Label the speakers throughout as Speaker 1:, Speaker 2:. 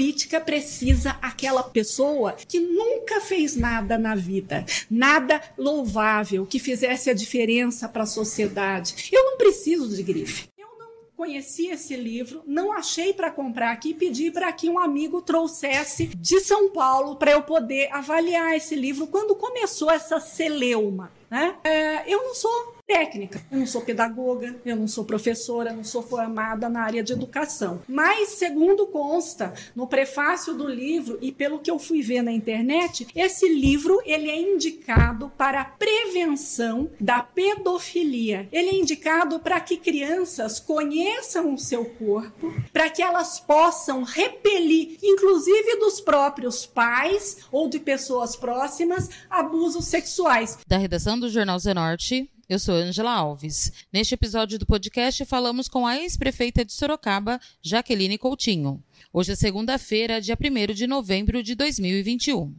Speaker 1: política precisa aquela pessoa que nunca fez nada na vida, nada louvável, que fizesse a diferença para a sociedade. Eu não preciso de grife conheci esse livro, não achei para comprar aqui, pedi para que um amigo trouxesse de São Paulo para eu poder avaliar esse livro quando começou essa celeuma. Né? É, eu não sou técnica. Eu não sou pedagoga, eu não sou professora, não sou formada na área de educação. Mas, segundo consta no prefácio do livro e pelo que eu fui ver na internet, esse livro ele é indicado para prevenção da pedofilia. Ele é indicado para que crianças conheçam o seu corpo, para que elas possam repelir, inclusive dos próprios pais ou de pessoas próximas, abusos sexuais.
Speaker 2: Da redação do Jornal Zenorte, eu sou Angela Alves. Neste episódio do podcast falamos com a ex-prefeita de Sorocaba, Jaqueline Coutinho. Hoje é segunda-feira, dia 1 de novembro de 2021.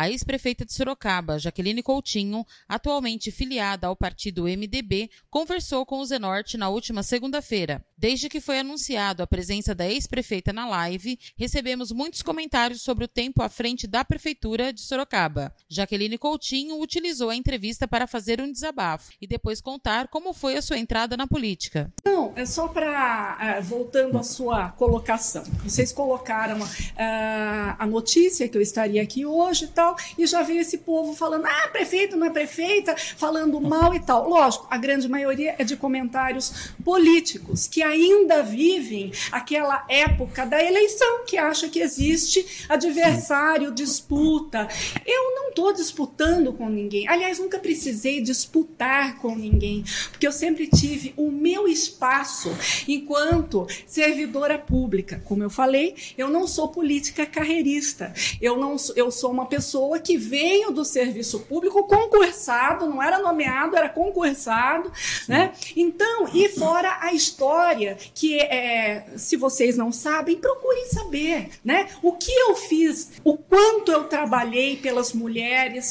Speaker 2: A ex-prefeita de Sorocaba, Jaqueline Coutinho, atualmente filiada ao partido MDB, conversou com o Zenorte na última segunda-feira. Desde que foi anunciado a presença da ex-prefeita na live, recebemos muitos comentários sobre o tempo à frente da prefeitura de Sorocaba. Jaqueline Coutinho utilizou a entrevista para fazer um desabafo e depois contar como foi a sua entrada na política.
Speaker 1: Não, é só para uh, voltando à sua colocação. Vocês colocaram uh, a notícia que eu estaria aqui hoje tal tal, e já veio esse povo falando, ah, prefeito não é prefeita, falando mal e tal. Lógico, a grande maioria é de comentários políticos, que ainda vivem aquela época da eleição, que acha que existe adversário, disputa. Eu não estou disputando com ninguém. Aliás, nunca precisei disputar com ninguém, porque eu sempre tive o meu espaço enquanto servidora pública. Como eu falei, eu não sou política carreirista. Eu não eu sou uma pessoa que veio do serviço público concursado, não era nomeado, era concursado, né? Então, e fora a história que é, se vocês não sabem, procurem saber, né? O que eu fiz, o quanto eu trabalhei pelas mulheres,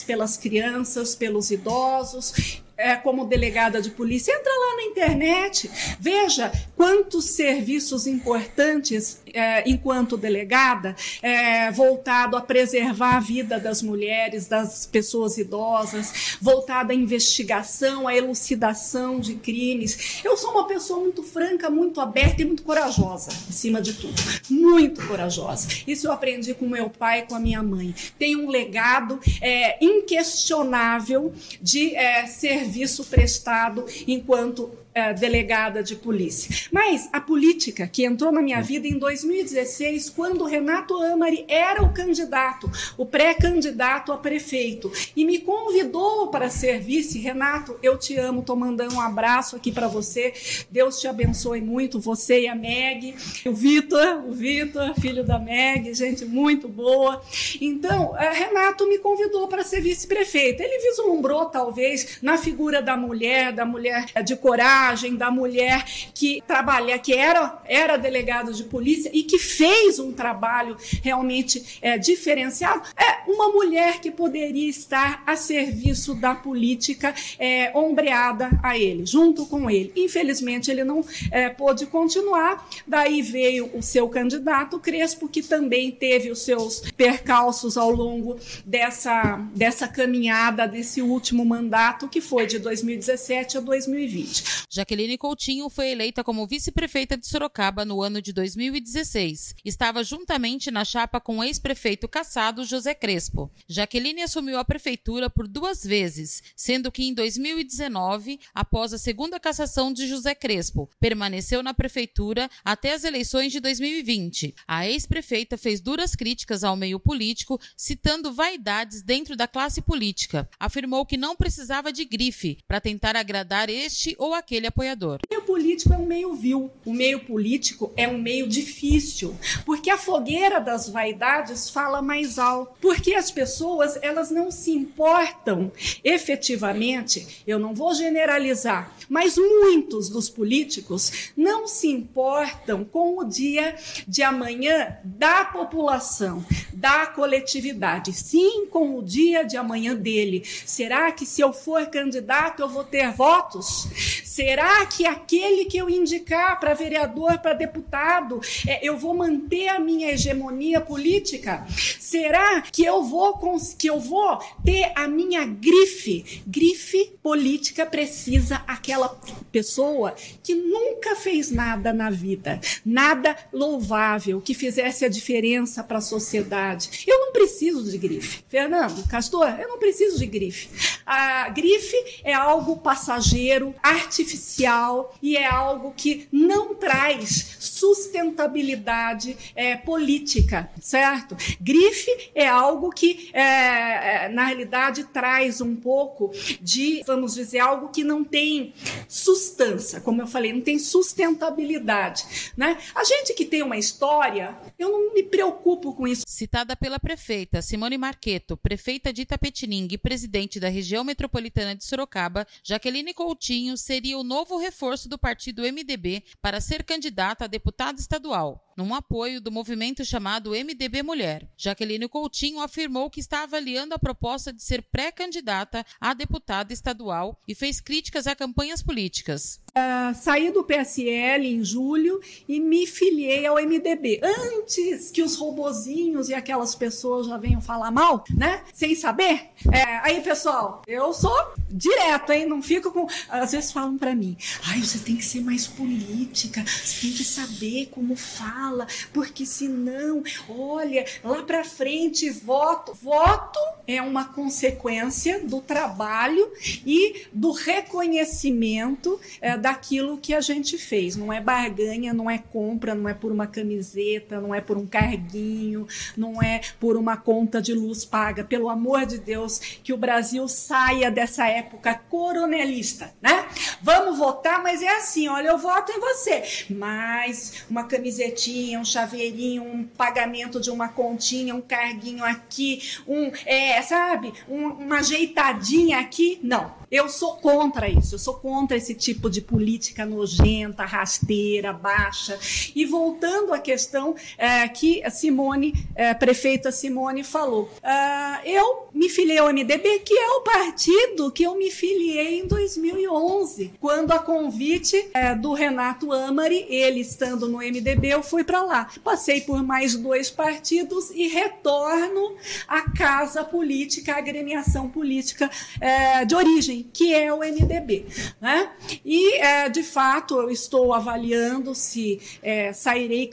Speaker 1: pelas crianças, pelos idosos é, como delegada de polícia, entra lá na internet, veja quantos serviços importantes, é, enquanto delegada, é, voltado a preservar a vida das mulheres, das pessoas idosas, voltado à investigação, à elucidação de crimes. Eu sou uma pessoa muito franca, muito aberta e muito corajosa, acima de tudo. Muito corajosa. Isso eu aprendi com meu pai e com a minha mãe. Tenho um legado é, inquestionável de é, serviço prestado enquanto é, delegada de polícia. Mas a política que entrou na minha vida em 2016, quando Renato Amari era o candidato, o pré-candidato a prefeito, e me convidou para ser vice. Renato, eu te amo, tô mandando um abraço aqui para você. Deus te abençoe muito, você e a Meg, o Vitor, o Vitor, filho da Meg, gente muito boa. Então, é, Renato me convidou para ser vice-prefeito. Ele vislumbrou, talvez, na figura da mulher, da mulher de coragem da mulher que trabalha, que era, era delegada de polícia e que fez um trabalho realmente é, diferenciado, é uma mulher que poderia estar a serviço da política é, ombreada a ele, junto com ele. Infelizmente, ele não é, pôde continuar, daí veio o seu candidato, Crespo, que também teve os seus percalços ao longo dessa, dessa caminhada, desse último mandato, que foi de 2017 a 2020.
Speaker 2: Jaqueline Coutinho foi eleita como vice-prefeita de Sorocaba no ano de 2016. Estava juntamente na chapa com o ex-prefeito caçado José Crespo. Jaqueline assumiu a prefeitura por duas vezes, sendo que em 2019, após a segunda cassação de José Crespo, permaneceu na prefeitura até as eleições de 2020. A ex-prefeita fez duras críticas ao meio político, citando vaidades dentro da classe política. Afirmou que não precisava de grife para tentar agradar este ou aquele aquele apoiador.
Speaker 1: O meio político é um meio vil, o meio político é um meio difícil, porque a fogueira das vaidades fala mais alto, porque as pessoas elas não se importam efetivamente, eu não vou generalizar, mas muitos dos políticos não se importam com o dia de amanhã da população, da coletividade, sim com o dia de amanhã dele. Será que se eu for candidato eu vou ter votos? Será que aquele que eu indicar para vereador, para deputado, é, eu vou manter a minha hegemonia política? Será que eu vou que eu vou ter a minha grife? Grife política precisa aquela pessoa que nunca fez nada na vida, nada louvável, que fizesse a diferença para a sociedade. Eu não preciso de grife. Fernando, Castor, eu não preciso de grife. A grife é algo passageiro, artificial e é algo que não traz sustentabilidade é, política, certo? Grife é algo que, é, é, na realidade, traz um pouco de, vamos dizer, algo que não tem sustância, como eu falei, não tem sustentabilidade, né? A gente que tem uma história, eu não me preocupo com isso.
Speaker 2: Citada pela prefeita Simone Marqueto, prefeita de Itapetininga e presidente da região metropolitana de Sorocaba, Jaqueline Coutinho seria o novo reforço do partido MDB para ser candidata a deputada estadual num apoio do movimento chamado MDB Mulher. Jaqueline Coutinho afirmou que está avaliando a proposta de ser pré-candidata a deputada estadual e fez críticas a campanhas políticas.
Speaker 1: Uh, saí do PSL em julho e me filiei ao MDB. Antes que os robozinhos e aquelas pessoas já venham falar mal, né? Sem saber. É, aí, pessoal, eu sou direto, hein? Não fico com. Às vezes falam para mim, ai, você tem que ser mais política, você tem que saber como fala fala, porque senão, olha, lá para frente voto. Voto é uma consequência do trabalho e do reconhecimento é, daquilo que a gente fez. Não é barganha, não é compra, não é por uma camiseta, não é por um carguinho, não é por uma conta de luz paga. Pelo amor de Deus, que o Brasil saia dessa época coronelista, né? Vamos votar, mas é assim, olha, eu voto em você, mas uma camisetinha um chaveirinho, um pagamento de uma continha, um carguinho aqui, um, é, sabe, um, uma ajeitadinha aqui. Não, eu sou contra isso, eu sou contra esse tipo de política nojenta, rasteira, baixa. E voltando à questão é, que a Simone, é, prefeita Simone, falou, uh, eu me filiei ao MDB, que é o partido que eu me filiei em 2011, quando a convite é, do Renato Amari, ele estando no MDB, eu fui para lá. Passei por mais dois partidos e retorno à casa política, à agremiação política é, de origem, que é o MDB. Né? E, é, de fato, eu estou avaliando se é, sairei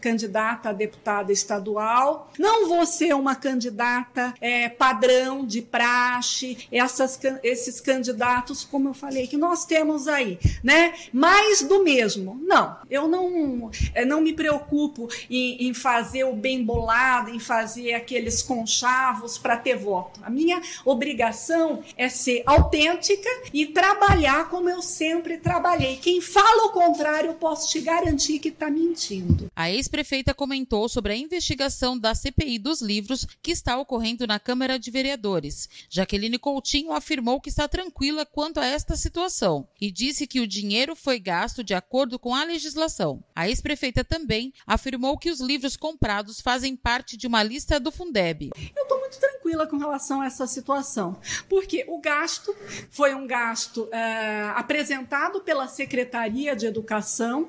Speaker 1: candidata a deputada estadual. Não vou ser uma candidata é, padrão de praxe, essas, esses candidatos, como eu falei, que nós temos aí, né? Mais do mesmo. Não, eu não, é, não me preocupo preocupo em, em fazer o bem bolado, em fazer aqueles conchavos para ter voto. A minha obrigação é ser autêntica e trabalhar como eu sempre trabalhei. Quem fala o contrário, eu posso te garantir que está mentindo.
Speaker 2: A ex-prefeita comentou sobre a investigação da CPI dos livros que está ocorrendo na Câmara de Vereadores. Jaqueline Coutinho afirmou que está tranquila quanto a esta situação e disse que o dinheiro foi gasto de acordo com a legislação. A ex-prefeita também também afirmou que os livros comprados fazem parte de uma lista do Fundeb.
Speaker 1: Eu estou muito tranquila com relação a essa situação, porque o gasto foi um gasto é, apresentado pela Secretaria de Educação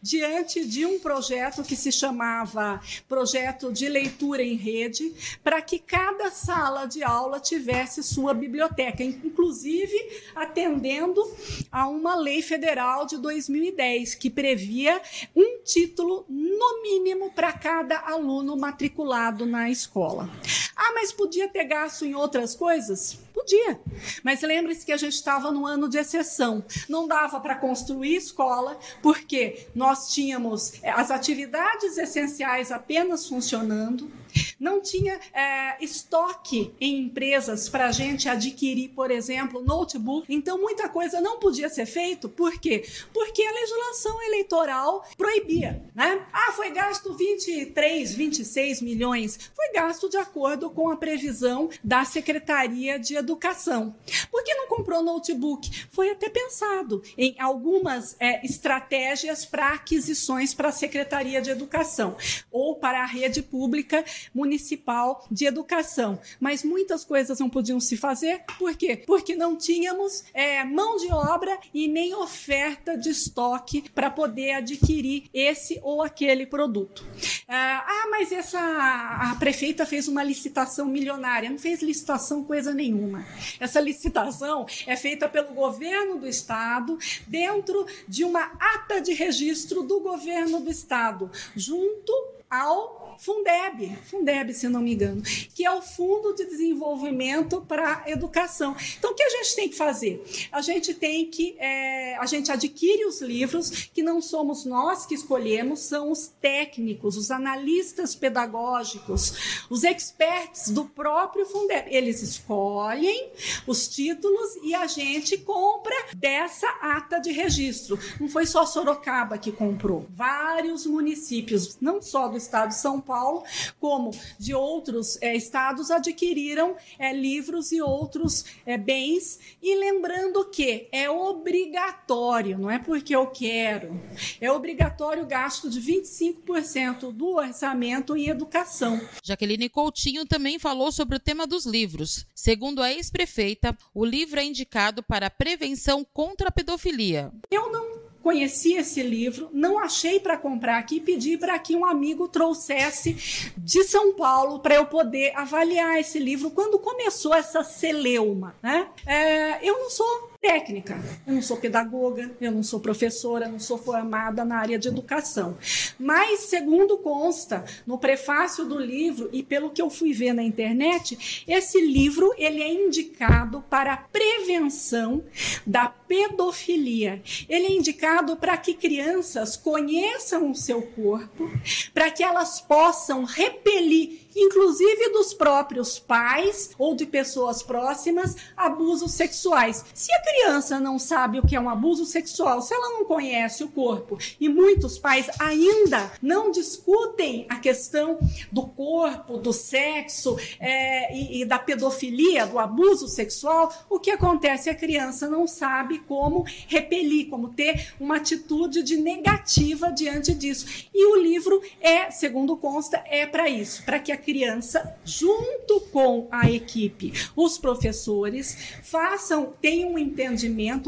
Speaker 1: diante de um projeto que se chamava Projeto de Leitura em Rede, para que cada sala de aula tivesse sua biblioteca, inclusive atendendo a uma lei federal de 2010 que previa um título no mínimo para cada aluno matriculado na escola. Ah, mas podia ter gasto em outras coisas? Podia. Mas lembre-se que a gente estava no ano de exceção. Não dava para construir escola, porque nós tínhamos eh, as atividades essenciais apenas funcionando não tinha é, estoque em empresas para a gente adquirir, por exemplo, notebook. Então, muita coisa não podia ser feito. Por quê? Porque a legislação eleitoral proibia. Né? Ah, foi gasto 23, 26 milhões. Foi gasto de acordo com a previsão da Secretaria de Educação. Por que não comprou notebook? Foi até pensado em algumas é, estratégias para aquisições para a Secretaria de Educação ou para a rede pública Municipal de Educação. Mas muitas coisas não podiam se fazer, por quê? Porque não tínhamos é, mão de obra e nem oferta de estoque para poder adquirir esse ou aquele produto. Ah, ah, mas essa a prefeita fez uma licitação milionária. Não fez licitação coisa nenhuma. Essa licitação é feita pelo governo do estado dentro de uma ata de registro do governo do estado, junto ao Fundeb, Fundeb, se não me engano, que é o Fundo de Desenvolvimento para Educação. Então, o que a gente tem que fazer? A gente tem que, é, a gente adquire os livros, que não somos nós que escolhemos, são os técnicos, os analistas pedagógicos, os experts do próprio Fundeb. Eles escolhem os títulos e a gente compra dessa ata de registro. Não foi só Sorocaba que comprou, vários municípios, não só do estado de São Paulo, como de outros é, estados, adquiriram é, livros e outros é, bens. E lembrando que é obrigatório, não é porque eu quero, é obrigatório o gasto de 25% do orçamento em educação.
Speaker 2: Jaqueline Coutinho também falou sobre o tema dos livros. Segundo a ex-prefeita, o livro é indicado para prevenção contra a pedofilia.
Speaker 1: Eu não conheci esse livro, não achei para comprar aqui, pedi para que um amigo trouxesse de São Paulo para eu poder avaliar esse livro quando começou essa celeuma, né? É, eu não sou técnica. Eu não sou pedagoga, eu não sou professora, não sou formada na área de educação. Mas, segundo consta no prefácio do livro e pelo que eu fui ver na internet, esse livro ele é indicado para a prevenção da pedofilia. Ele é indicado para que crianças conheçam o seu corpo, para que elas possam repelir inclusive dos próprios pais ou de pessoas próximas, abusos sexuais. Se a criança não sabe o que é um abuso sexual, se ela não conhece o corpo, e muitos pais ainda não discutem a questão do corpo, do sexo é, e, e da pedofilia, do abuso sexual, o que acontece? A criança não sabe como repelir, como ter uma atitude de negativa diante disso. E o livro é, segundo consta, é para isso, para que a criança, junto com a equipe, os professores, façam, tenham um entendimento,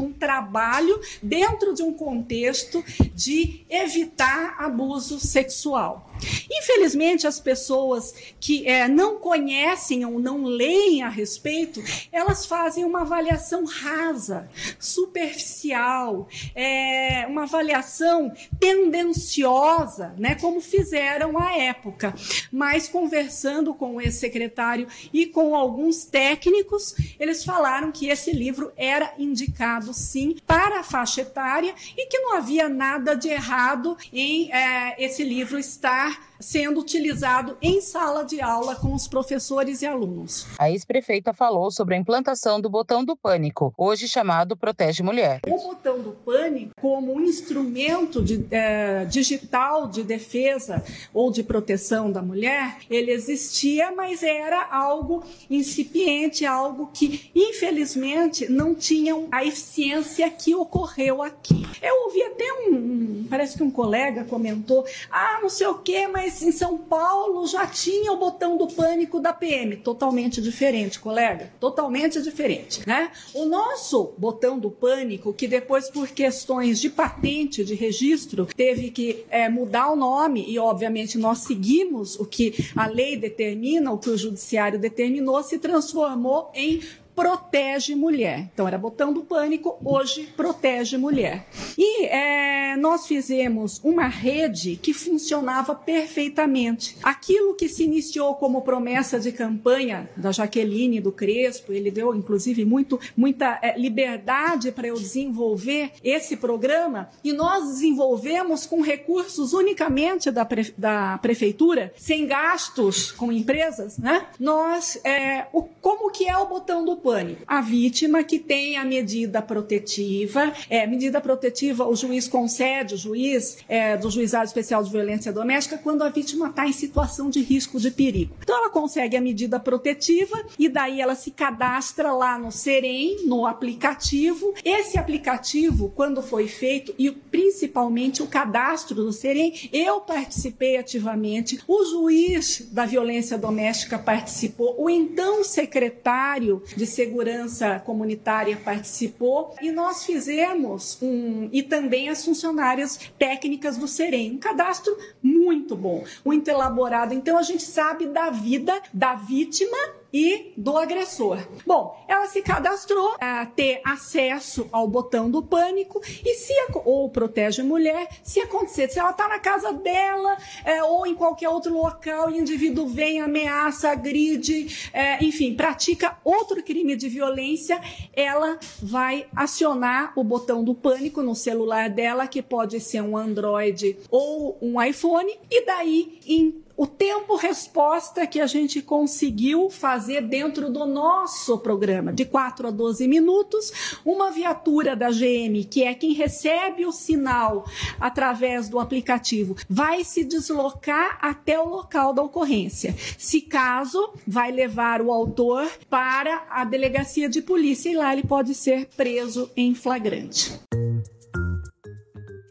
Speaker 1: um trabalho dentro de um contexto de evitar abuso sexual. Infelizmente, as pessoas que é, não conhecem ou não leem a respeito, elas fazem uma avaliação rasa, superficial, é, uma avaliação tendenciosa, né, como fizeram à época. Mas conversando com o ex-secretário e com alguns técnicos, eles falaram que esse livro era indicado sim para a faixa etária e que não havia nada de errado em é, esse livro estar lugar sendo utilizado em sala de aula com os professores e alunos.
Speaker 2: A ex-prefeita falou sobre a implantação do botão do pânico, hoje chamado Protege Mulher.
Speaker 1: O botão do pânico, como um instrumento de, é, digital de defesa ou de proteção da mulher, ele existia, mas era algo incipiente, algo que, infelizmente, não tinha a eficiência que ocorreu aqui. Eu ouvi até um, um parece que um colega comentou, ah, não sei o que, mas em São Paulo já tinha o botão do pânico da PM. Totalmente diferente, colega. Totalmente diferente, né? O nosso botão do pânico, que depois, por questões de patente, de registro, teve que é, mudar o nome, e obviamente nós seguimos o que a lei determina, o que o judiciário determinou, se transformou em protege mulher. Então era botão do pânico, hoje protege mulher. E é, nós fizemos uma rede que funcionava perfeitamente. Aquilo que se iniciou como promessa de campanha da Jaqueline, do Crespo, ele deu inclusive muito, muita é, liberdade para eu desenvolver esse programa e nós desenvolvemos com recursos unicamente da, pre, da prefeitura, sem gastos com empresas, né? Nós, é, o, como que é o botão do pânico? A vítima que tem a medida protetiva, é, medida protetiva o juiz concede, o juiz é, do Juizado Especial de Violência Doméstica, quando a vítima está em situação de risco de perigo. Então ela consegue a medida protetiva e daí ela se cadastra lá no Serem, no aplicativo. Esse aplicativo, quando foi feito, e principalmente o cadastro do Serem, eu participei ativamente, o juiz da violência doméstica participou, o então secretário de Segurança Comunitária participou e nós fizemos um e também as funcionárias técnicas do Serem, um cadastro muito bom, muito elaborado. Então a gente sabe da vida da vítima e do agressor. Bom, ela se cadastrou a ter acesso ao botão do pânico e se ou protege a mulher, se acontecer, se ela está na casa dela é, ou em qualquer outro local e o indivíduo vem, ameaça, agride, é, enfim, pratica outro crime de violência, ela vai acionar o botão do pânico no celular dela, que pode ser um Android ou um iPhone, e daí em o tempo resposta que a gente conseguiu fazer dentro do nosso programa, de 4 a 12 minutos, uma viatura da GM, que é quem recebe o sinal através do aplicativo, vai se deslocar até o local da ocorrência. Se caso, vai levar o autor para a delegacia de polícia e lá ele pode ser preso em flagrante.